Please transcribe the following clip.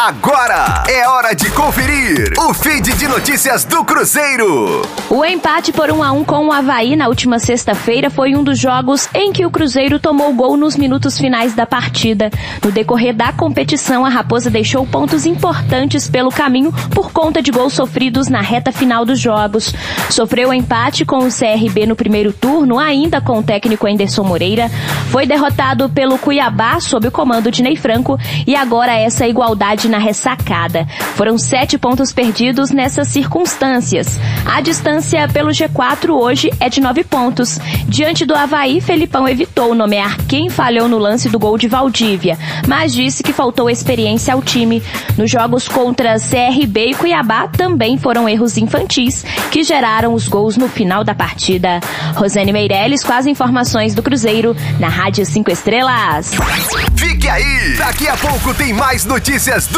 Agora é hora de conferir o feed de notícias do Cruzeiro. O empate por 1 a 1 com o Havaí na última sexta-feira foi um dos jogos em que o Cruzeiro tomou gol nos minutos finais da partida. No decorrer da competição, a Raposa deixou pontos importantes pelo caminho por conta de gols sofridos na reta final dos jogos. Sofreu empate com o CRB no primeiro turno, ainda com o técnico Anderson Moreira. Foi derrotado pelo Cuiabá sob o comando de Ney Franco e agora essa igualdade na ressacada. Foram sete pontos perdidos nessas circunstâncias. A distância pelo G4 hoje é de nove pontos. Diante do Havaí, Felipão evitou nomear quem falhou no lance do gol de Valdívia, mas disse que faltou experiência ao time. Nos jogos contra CRB e Cuiabá também foram erros infantis que geraram os gols no final da partida. Rosane Meirelles com as informações do Cruzeiro na Rádio 5 Estrelas. Fique aí! Daqui a pouco tem mais notícias do